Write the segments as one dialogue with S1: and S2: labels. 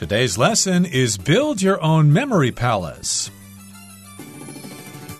S1: Today's lesson is Build Your Own Memory Palace.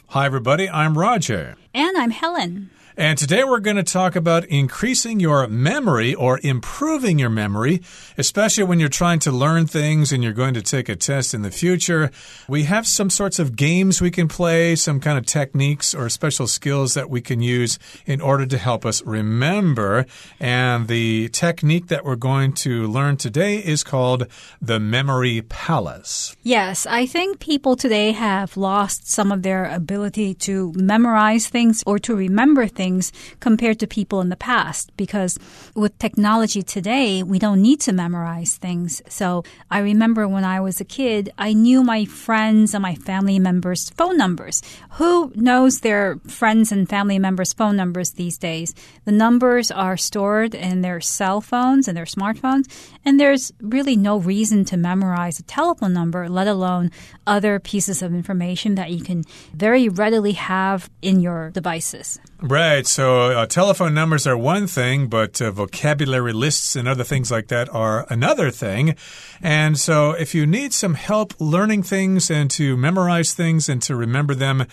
S1: Hi, everybody, I'm Roger.
S2: And I'm Helen.
S1: And today we're going to talk about increasing your memory or improving your memory, especially when you're trying to learn things and you're going to take a test in the future. We have some sorts of games we can play, some kind of techniques or special skills that we can use in order to help us remember. And the technique that we're going to learn today is called the memory palace.
S2: Yes, I think people today have lost some of their ability to memorize things or to remember things things compared to people in the past because with technology today, we don't need to memorize things. So I remember when I was a kid, I knew my friends and my family members' phone numbers. Who knows their friends and family members' phone numbers these days? The numbers are stored in their cell phones and their smartphones, and there's really no reason to memorize a telephone number, let alone other pieces of information that you can very readily have in your devices.
S1: Right. So uh, telephone numbers are one thing, but uh, vocabulary lists and other things like that are another thing. And so if you need some help learning things and to memorize things and to remember them,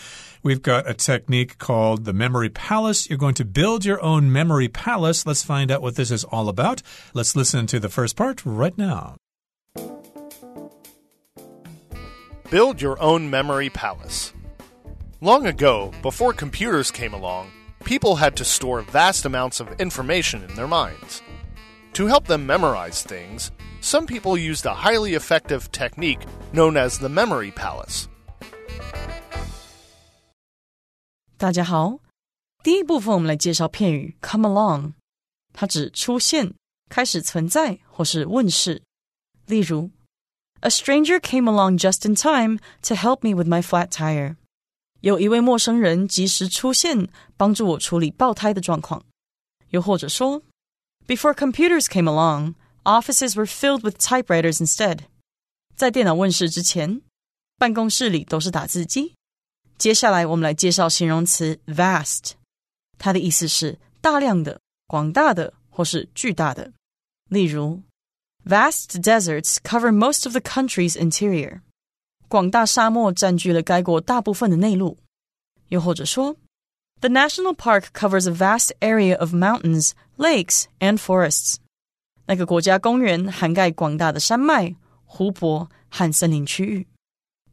S1: we've got a technique called the memory palace. You're going to build your own memory palace. Let's find out what this is all about. Let's listen to the first part right now.
S3: Build your own memory palace. Long ago, before computers came along, people had to store vast amounts of information in their minds. To help them memorize things, some people used a highly effective technique known as the memory palace.
S4: 大家好，第一部分我们来介绍片语 “come along”，它指出现、开始存在或是问世。例如，A stranger came along just in time to help me with my flat tire. 有一位陌生人及时出现，帮助我处理爆胎的状况。又或者说，Before computers came along, offices were filled with typewriters instead。在电脑问世之前，办公室里都是打字机。接下来我们来介绍形容词 vast，它的意思是大量的、广大的或是巨大的。例如，Vast deserts cover most of the country's interior。 广大沙漠占据了该国大部分的内陆。又或者说，The national park covers a vast area of mountains, lakes, and forests。那个国家公园涵盖广大的山脉、湖泊和森林区域。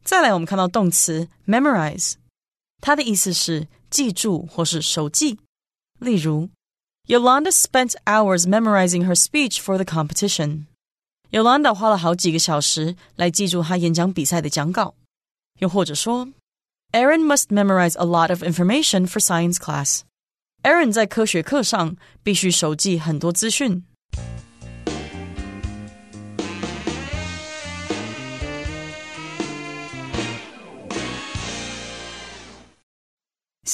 S4: 再来，我们看到动词 memorize，它的意思是记住或是熟记。例如，Yolanda spent hours memorizing her speech for the competition。 Yolanda 花了好几个小时来记住他演讲比赛的讲稿。又或者说，Aaron must memorize a lot of information for science class。Aaron 在科学课上必须熟记很多资讯。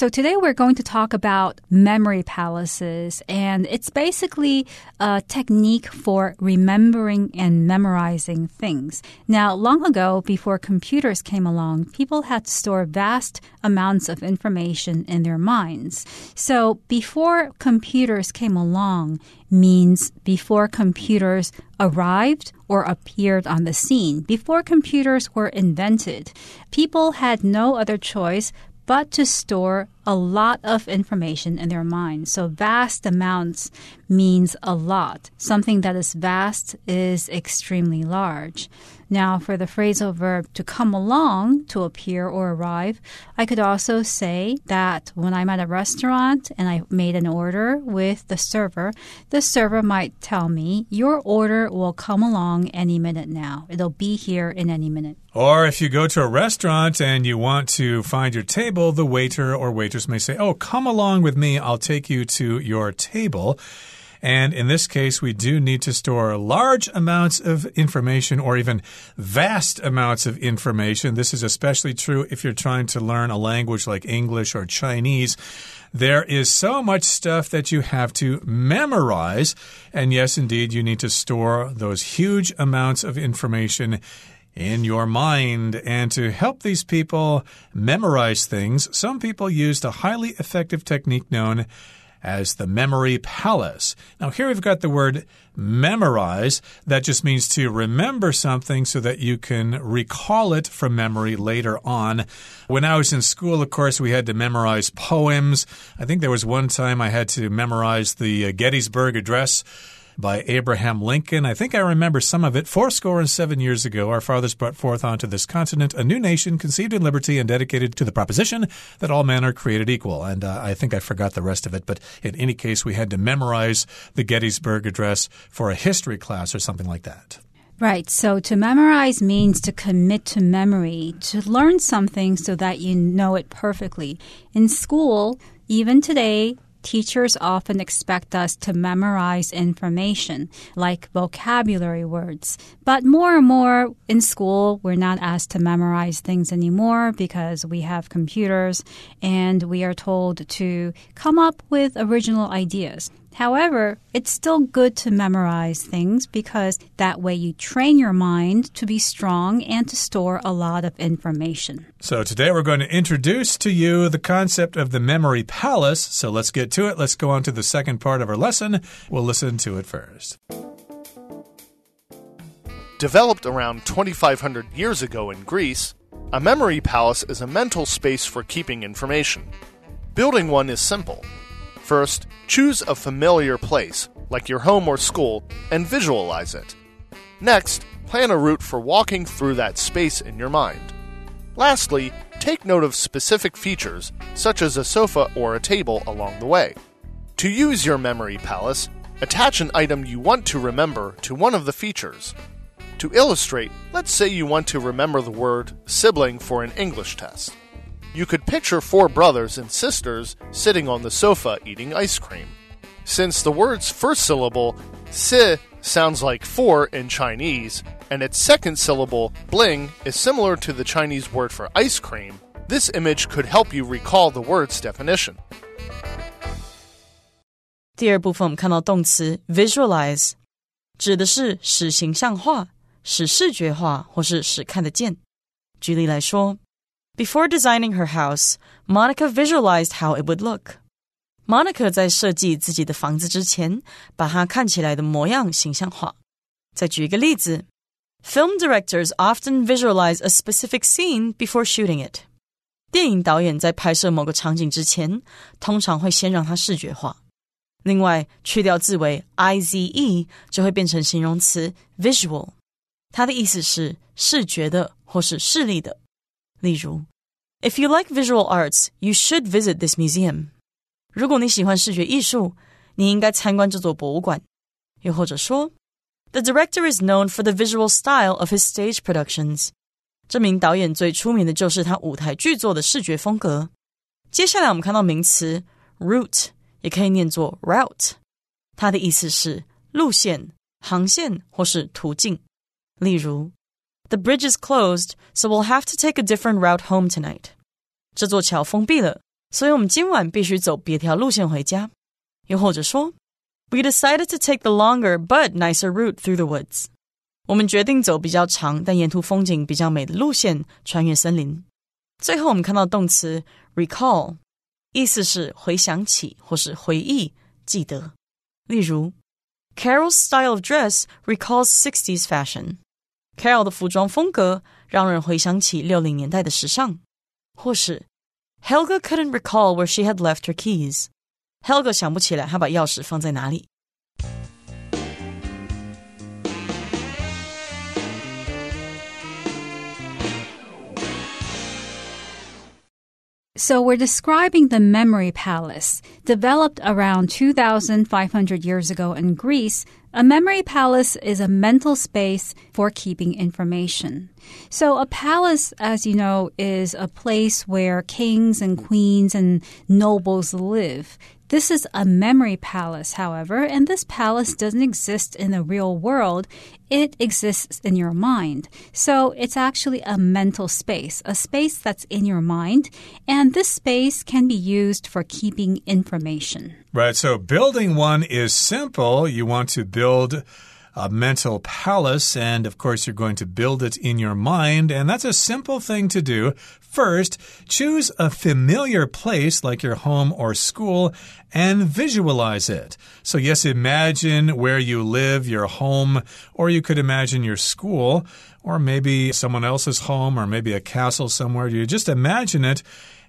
S2: So today we're going to talk about memory palaces, and it's basically a technique for remembering and memorizing things. Now, long ago, before computers came along, people had to store vast amounts of information in their minds. So before computers came along means before computers arrived or appeared on the scene, before computers were invented. People had no other choice but to store a lot of information in their mind. So vast amounts means a lot. Something that is vast is extremely large. Now, for the phrasal verb to come along, to appear or arrive, I could also say that when I'm at a restaurant and I made an order with the server, the server might tell me, Your order will come along any minute now. It'll be here in any minute.
S1: Or if you go to a restaurant and you want to find your table, the waiter or waitress may say, Oh, come along with me. I'll take you to your table. And in this case, we do need to store large amounts of information or even vast amounts of information. This is especially true if you're trying to learn a language like English or Chinese. There is so much stuff that you have to memorize. And yes, indeed, you need to store those huge amounts of information in your mind. And to help these people memorize things, some people used a highly effective technique known as the memory palace. Now, here we've got the word memorize. That just means to remember something so that you can recall it from memory later on. When I was in school, of course, we had to memorize poems. I think there was one time I had to memorize the uh, Gettysburg Address by Abraham Lincoln. I think I remember some of it. Fourscore and seven years ago, our fathers brought forth onto this continent a new nation conceived in liberty and dedicated to the proposition that all men are created equal. And uh, I think I forgot the rest of it, but in any case, we had to memorize the Gettysburg Address for a history class or something like that.
S2: Right. So to memorize means to commit to memory, to learn something so that you know it perfectly. In school, even today, Teachers often expect us to memorize information, like vocabulary words. But more and more in school, we're not asked to memorize things anymore because we have computers and we are told to come up with original ideas. However, it's still good to memorize things because that way you train your mind to be strong and to store a lot of information.
S1: So, today we're going to introduce to you the concept of the memory palace. So, let's get to it. Let's go on to the second part of our lesson. We'll listen to it first.
S3: Developed around 2,500 years ago in Greece, a memory palace is a mental space for keeping information. Building one is simple. First, choose a familiar place, like your home or school, and visualize it. Next, plan a route for walking through that space in your mind. Lastly, take note of specific features, such as a sofa or a table along the way. To use your memory palace, attach an item you want to remember to one of the features. To illustrate, let's say you want to remember the word sibling for an English test. You could picture four brothers and sisters sitting on the sofa eating ice cream. Since the word's first syllable, si, sounds like four in Chinese, and its second syllable, bling, is similar to the Chinese word for ice cream, this image could help you recall the word's definition.
S4: 第二部分我们看到动词 visualize，指的是使形象化、使视觉化或是使看得见。举例来说 before designing her house, Monica visualized how it would look. Monica 在设计自己的房子之前，把它看起来的模样形象化。再举一个例子，Film directors often visualize a specific scene before shooting it. 电影导演在拍摄某个场景之前，通常会先让它视觉化。另外，去掉字尾 i z e，就会变成形容词 visual，它的意思是视觉的或是视力的。 例如，If you like visual arts, you should visit this museum。如果你喜欢视觉艺术，你应该参观这座博物馆。又或者说，The director is known for the visual style of his stage productions。这名导演最出名的就是他舞台剧作的视觉风格。接下来我们看到名词 route，也可以念作 route，它的意思是路线、航线或是途径。例如 the bridge is closed, so we'll have to take a different route home tonight. 这座桥封闭了，所以我们今晚必须走别条路线回家。又或者说，We decided to take the longer but nicer route through the woods. 我们决定走比较长但沿途风景比较美的路线，穿越森林。最后，我们看到动词 recall，意思是回想起或是回忆、记得。例如，Carol's style of dress recalls 60s fashion. Carol 的服装风格让人回想起六零年代的时尚，或是 Helga couldn't recall where she had left her keys。Helga 想不起来她把钥匙放在哪里。
S2: So we're describing the memory palace, developed around 2,500 years ago in Greece. a memory palace is a mental space for keeping information. So a palace, as you know, is a place where kings and queens and nobles live. This is a memory palace, however, and this palace doesn't exist in the real world. It exists in your mind. So it's actually a mental space, a space that's in your mind, and this space can be used for keeping information.
S1: Right, so building one is simple. You want to build a mental palace, and of course, you're going to build it in your mind, and that's a simple thing to do. First, choose a familiar place like your home or school and visualize it. So, yes, imagine where you live, your home, or you could imagine your school, or maybe someone else's home, or maybe a castle somewhere. You just imagine it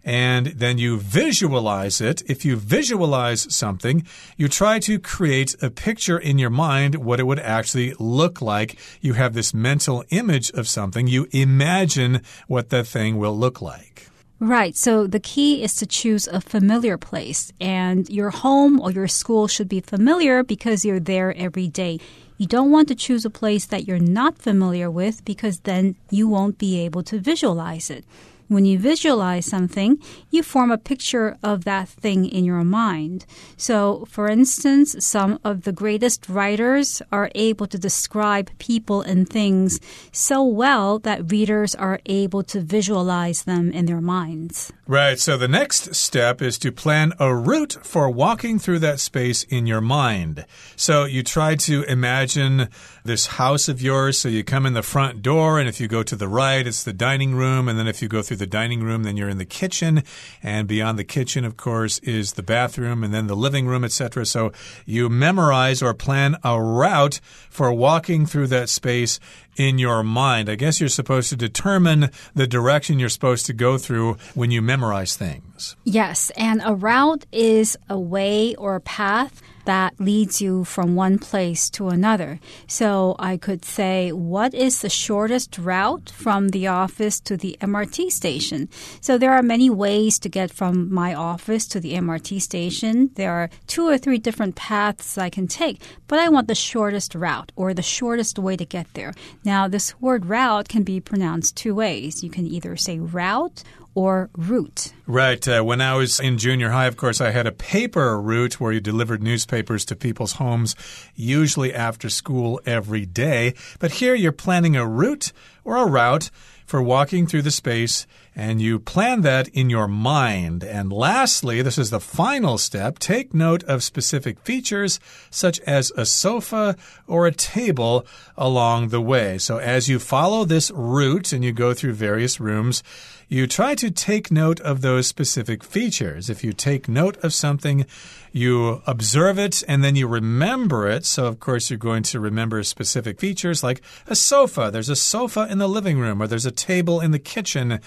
S1: and then you visualize it. If you visualize something, you try to create a picture in your mind what it would actually look like. You have this mental image of something, you imagine what that thing will look like.
S2: Right. So the key is to choose a familiar place, and your home or your school should be familiar because you're there every day. You don't want to choose a place that you're not familiar with because then you won't be able to visualize it. When you visualize something, you form a picture of that thing in your mind. So, for instance, some of the greatest writers are able to describe people and things so well that readers are able to visualize them in their minds.
S1: Right. So, the next step is to plan a route for walking through that space in your mind. So, you try to imagine this house of yours. So, you come in the front door, and if you go to the right, it's the dining room. And then if you go through the dining room, then you're in the kitchen, and beyond the kitchen, of course, is the bathroom, and then the living room, etc. So you memorize or plan a route for walking through that space in your mind. I guess you're supposed to determine the direction you're supposed to go through when you memorize things.
S2: Yes, and a route is a way or a path that leads you from one place to another. So I could say, what is the shortest route from the office to the MRT station? So there are many ways to get from my office to the MRT station. There are two or three different paths I can take, but I want the shortest route or the shortest way to get there. Now, this word route can be pronounced two ways. You can either say route or route.
S1: Right. Uh, when I was in junior high, of course, I had a paper route where you delivered newspapers to people's homes, usually after school every day. But here you're planning a route or a route for walking through the space, and you plan that in your mind. And lastly, this is the final step take note of specific features such as a sofa or a table along the way. So as you follow this route and you go through various rooms, you try to take note of those specific features. If you take note of something, you observe it and then you remember it. So, of course, you're going to remember specific features like a sofa. There's a sofa in the living room, or there's a table in the kitchen,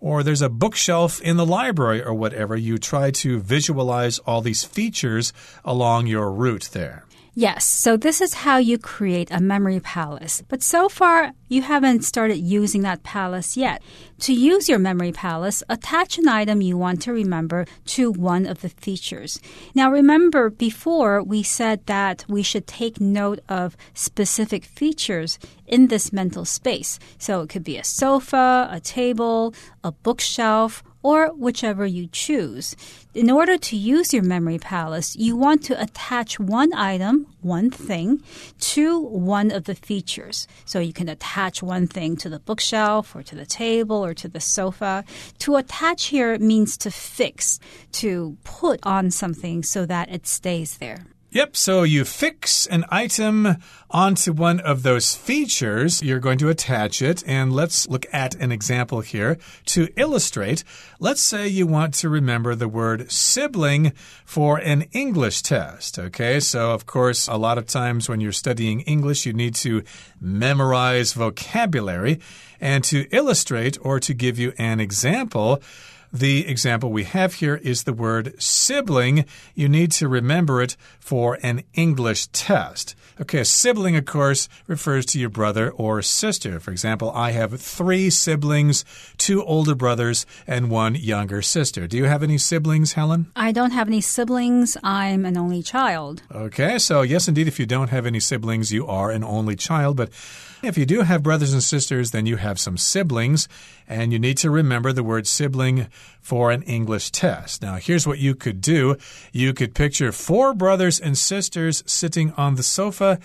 S1: or there's a bookshelf in the library, or whatever. You try to visualize all these features along your route there.
S2: Yes, so this is how you create a memory palace. But so far, you haven't started using that palace yet. To use your memory palace, attach an item you want to remember to one of the features. Now, remember before we said that we should take note of specific features in this mental space. So it could be a sofa, a table, a bookshelf, or whichever you choose. In order to use your memory palace, you want to attach one item, one thing, to one of the features. So you can attach one thing to the bookshelf or to the table or to the sofa. To attach here means to fix, to put on something so that it stays there.
S1: Yep, so you fix an item onto one of those features. You're going to attach it, and let's look at an example here to illustrate. Let's say you want to remember the word sibling for an English test. Okay, so of course, a lot of times when you're studying English, you need to memorize vocabulary. And to illustrate or to give you an example, the example we have here is the word sibling. You need to remember it for an English test. Okay, a sibling, of course, refers to your brother or sister. For example, I have three siblings, two older brothers, and one younger sister. Do you have any siblings, Helen?
S2: I don't have any siblings. I'm an only child.
S1: Okay, so yes, indeed, if you don't have any siblings, you are an only child. But if you do have brothers and sisters, then you have some siblings, and you need to remember the word sibling for an English test. Now, here's what you could do you could picture four brothers and sisters sitting on the sofa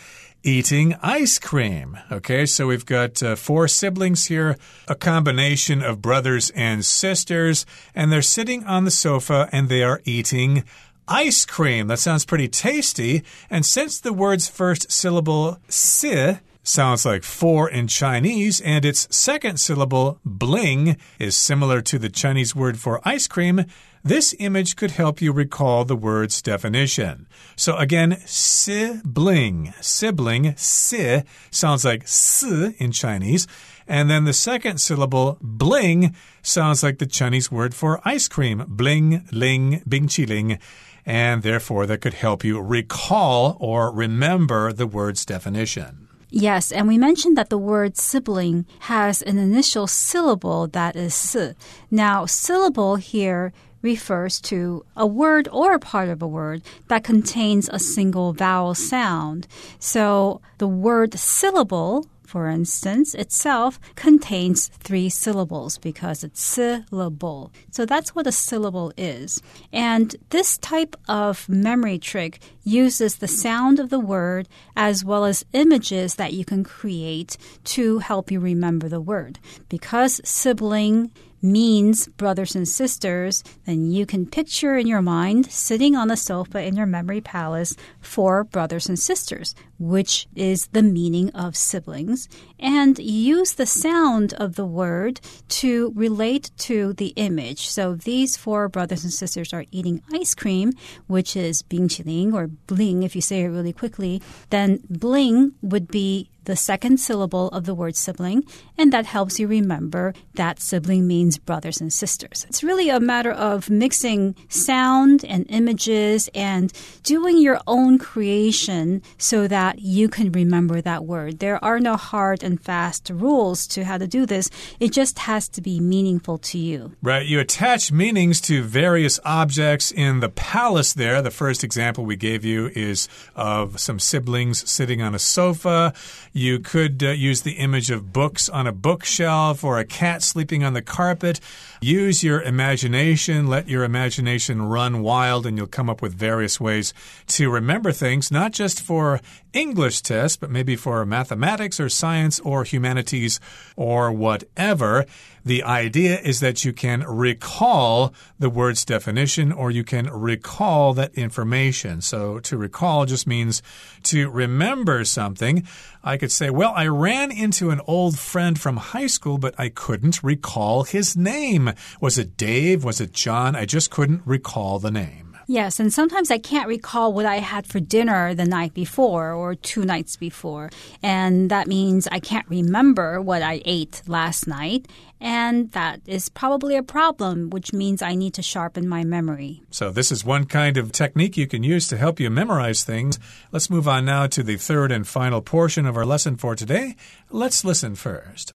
S1: eating ice cream. Okay, so we've got uh, four siblings here, a combination of brothers and sisters, and they're sitting on the sofa and they are eating ice cream. That sounds pretty tasty. And since the word's first syllable, si, sounds like four in Chinese, and its second syllable, bling, is similar to the Chinese word for ice cream, this image could help you recall the word's definition. So again, sibling, sibling, si sounds like si in Chinese. And then the second syllable, bling, sounds like the Chinese word for ice cream, bling, ling, bing ling. And therefore, that could help you recall or remember the word's definition.
S2: Yes, and we mentioned that the word sibling has an initial syllable that is si. Now, syllable here refers to a word or a part of a word that contains a single vowel sound. So the word syllable for instance, itself contains three syllables because it's syllable. So that's what a syllable is. And this type of memory trick uses the sound of the word as well as images that you can create to help you remember the word. Because sibling means brothers and sisters, then you can picture in your mind sitting on the sofa in your memory palace four brothers and sisters, which is the meaning of siblings, and use the sound of the word to relate to the image. So these four brothers and sisters are eating ice cream, which is bingqiling or bling if you say it really quickly. Then bling would be the second syllable of the word sibling, and that helps you remember that sibling means brothers and sisters. It's really a matter of mixing sound and images and doing your own creation so that you can remember that word. There are no hard and fast rules to how to do this. It just has to be meaningful to you.
S1: Right. You attach meanings to various objects in the palace there. The first example we gave you is of some siblings sitting on a sofa. You could uh, use the image of books on a bookshelf or a cat sleeping on the carpet. Use your imagination, let your imagination run wild, and you'll come up with various ways to remember things, not just for English tests, but maybe for mathematics or science or humanities or whatever. The idea is that you can recall the word's definition or you can recall that information. So to recall just means to remember something. I could say, well, I ran into an old friend from high school, but I couldn't recall his name. Was it Dave? Was it John? I just couldn't recall the name.
S2: Yes, and sometimes I can't recall what I had for dinner the night before or two nights before. And that means I can't remember what I ate last night. And that is probably a problem, which means I need to sharpen my memory.
S1: So, this is one kind of technique you can use to help you memorize things. Let's move on now to the third and final portion of our lesson for today. Let's listen first.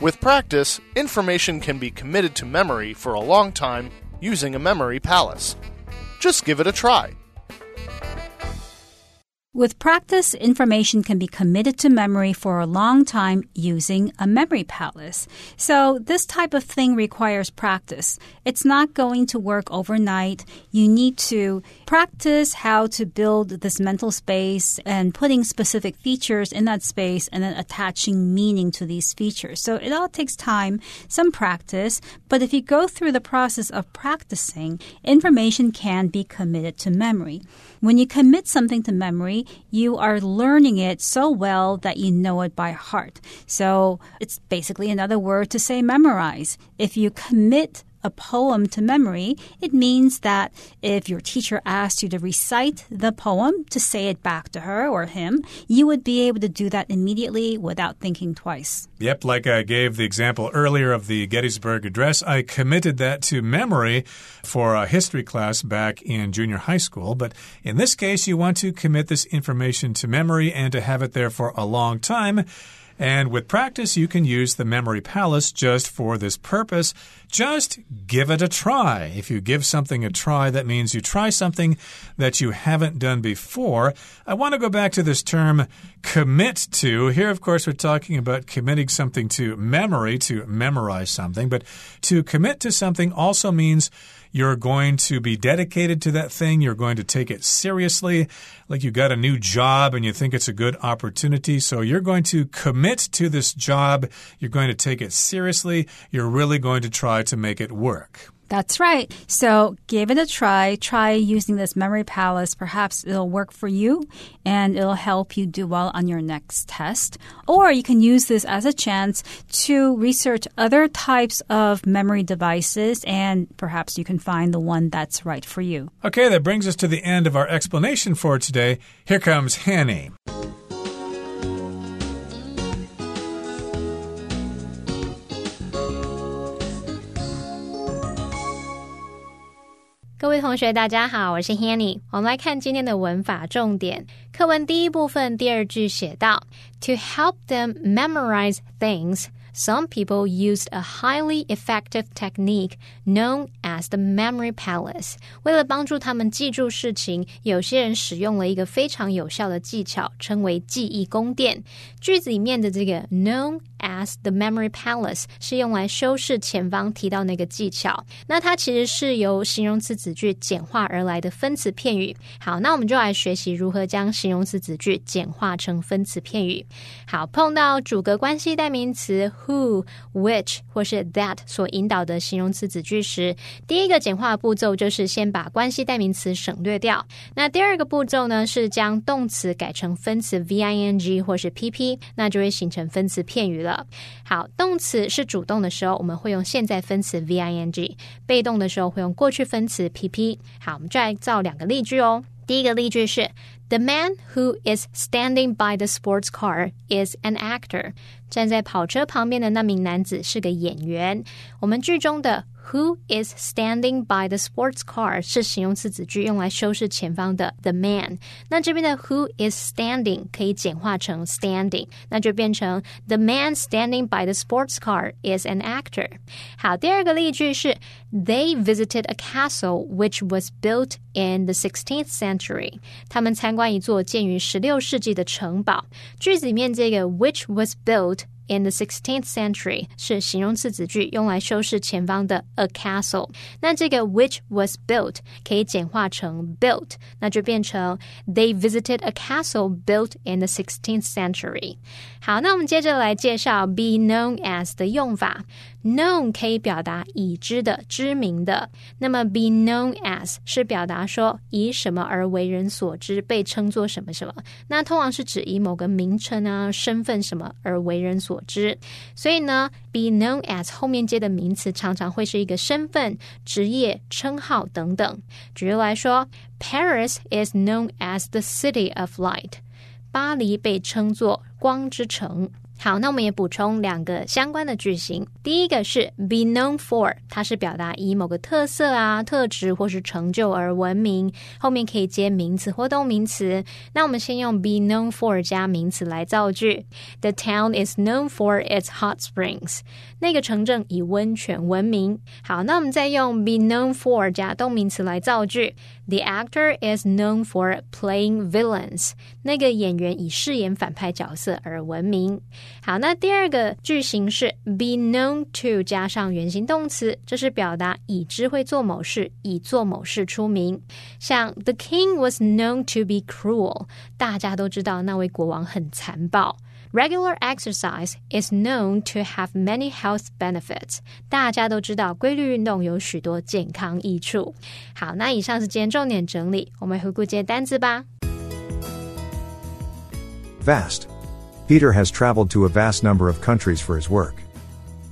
S3: With practice, information can be committed to memory for a long time using a memory palace. Just give it a try.
S2: With practice, information can be committed to memory for a long time using a memory palace. So, this type of thing requires practice. It's not going to work overnight. You need to practice how to build this mental space and putting specific features in that space and then attaching meaning to these features. So, it all takes time, some practice, but if you go through the process of practicing, information can be committed to memory. When you commit something to memory, you are learning it so well that you know it by heart. So it's basically another word to say memorize. If you commit a poem to memory, it means that if your teacher asked you to recite the poem, to say it back to her or him, you would be able to do that immediately without thinking twice.
S1: Yep, like I gave the example earlier of the Gettysburg Address, I committed that to memory for a history class back in junior high school. But in this case, you want to commit this information to memory and to have it there for a long time. And with practice, you can use the memory palace just for this purpose. Just give it a try. If you give something a try, that means you try something that you haven't done before. I want to go back to this term commit to. Here, of course, we're talking about committing something to memory, to memorize something. But to commit to something also means you're going to be dedicated to that thing. You're going to take it seriously. Like you got a new job and you think it's a good opportunity. So you're going to commit to this job. You're going to take it seriously. You're really going to try to make it work.
S2: That's right. So give it a try. Try using this memory palace. Perhaps it'll work for you and it'll help you do well on your next test. Or you can use this as a chance to research other types of memory devices and perhaps you can find the one that's right for you.
S1: Okay, that brings us to the end of our explanation for today. Here comes Hanny.
S5: 各位同学，大家好，我是 Hanny。我们来看今天的文法重点。课文第一部分第二句写到：To help them memorize things。some people used a highly effective technique known as the memory palace。为了帮助他们记住事情，有些人使用了一个非常有效的技巧，称为记忆宫殿。句子里面的这个 known as the memory palace 是用来修饰前方提到那个技巧。那它其实是由形容词子句简化而来的分词片语。好，那我们就来学习如何将形容词子句简化成分词片语。好，碰到主格关系代名词。who、which 或是 that 所引导的形容词子句时，第一个简化步骤就是先把关系代名词省略掉。那第二个步骤呢，是将动词改成分词 v i n g 或是 p p，那就会形成分词片语了。好，动词是主动的时候，我们会用现在分词 v i n g；被动的时候会用过去分词 p p。好，我们再造两个例句哦。第一个例句是。The man who is standing by the sports car is an actor. 站在跑车旁边的那名男子是个演员。我们剧中的 Who is standing by the sports car 是形容词子句，用来修饰前方的 the man。那这边的 Who is standing 可以简化成 standing，那就变成 The man standing by the sports car is an actor。好，第二个例句是 They visited a castle which was built in the 16th century。他们参观一座建于十六世纪的城堡。句子里面这个 which was built in the 16th century 是形容词子句，用来修饰前方的 a castle。那这个 which was built 可以简化成 built，那就变成 They visited a castle built in the 16th century。好，那我们接着来介绍 be known as 的用法。Known 可以表达已知的、知名的，那么 be known as 是表达说以什么而为人所知，被称作什么什么。那通常是指以某个名称啊、身份什么而为人所 之。所以呢，be known as 后面接的名词常常会是一个身份、职业、称号等等。举例来说，Paris is known as the city of light。巴黎被称作光之城。好，那我们也补充两个相关的句型。第一个是 be known for，它是表达以某个特色啊、特质或是成就而闻名，后面可以接名词或动名词。那我们先用 be known for 加名词来造句。The town is known for its hot springs。那个城镇以温泉闻名。好，那我们再用 be known for 加动名词来造句。The actor is known for playing villains。那个演员以饰演反派角色而闻名。好，那第二个句型是 be known to 加上原形动词，这是表达已知会做某事，以做某事出名。像 The king was known to be cruel，大家都知道那位国王很残暴。Regular exercise is known to have many health benefits，大家都知道规律运动有许多健康益处。好，那以上是今天重点整理，我们回顾这些单词吧。
S6: Vast Peter has traveled to a vast number of countries for his work.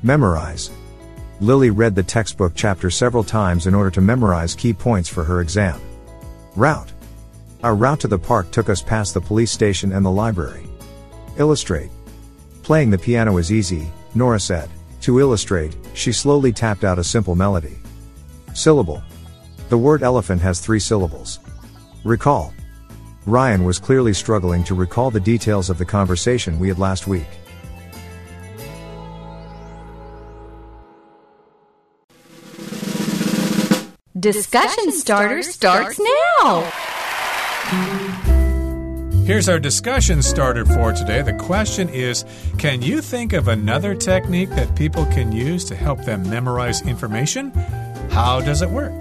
S6: Memorize. Lily read the textbook chapter several times in order to memorize key points for her exam. Route. Our route to the park took us past the police station and the library. Illustrate. Playing the piano is easy, Nora said. To illustrate, she slowly tapped out a simple melody. Syllable. The word elephant has three syllables. Recall. Ryan was clearly struggling to recall the details of the conversation we had last week.
S7: Discussion starter starts now.
S1: Here's our discussion starter for today. The question is Can you think of another technique that people can use to help them memorize information? How does it work?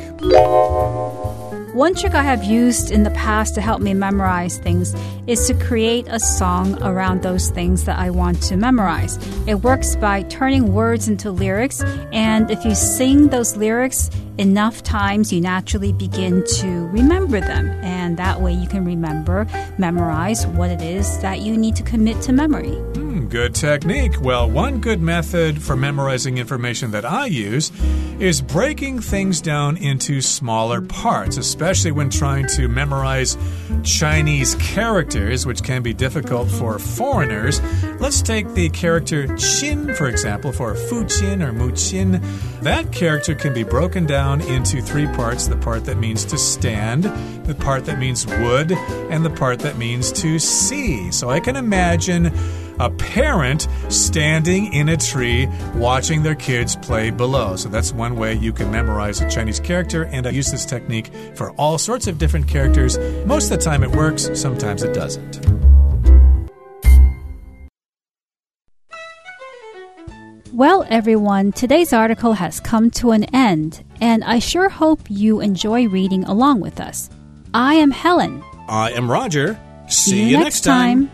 S2: One trick I have used in the past to help me memorize things is to create a song around those things that I want to memorize. It works by turning words into lyrics, and if you sing those lyrics enough times, you naturally begin to remember them. And that way you can remember, memorize what it is that you need to commit to memory.
S1: Hmm, good technique. Well, one good method for memorizing information that I use is breaking things down into smaller parts, especially when trying to memorize Chinese characters, which can be difficult for foreigners. Let's take the character Qin, for example, for Fu Qin or Mu Qin. That character can be broken down into three parts the part that means to stand, the part that means wood, and the part that means to see. So I can imagine a parent standing in a tree watching their kids play below. So that's one way you can memorize a Chinese character, and I use this technique for all sorts of different characters. Most of the time it works, sometimes it doesn't.
S2: Well, everyone, today's article has come to an end, and I sure hope you enjoy reading along with us. I am Helen.
S1: I am Roger. See,
S2: you next time.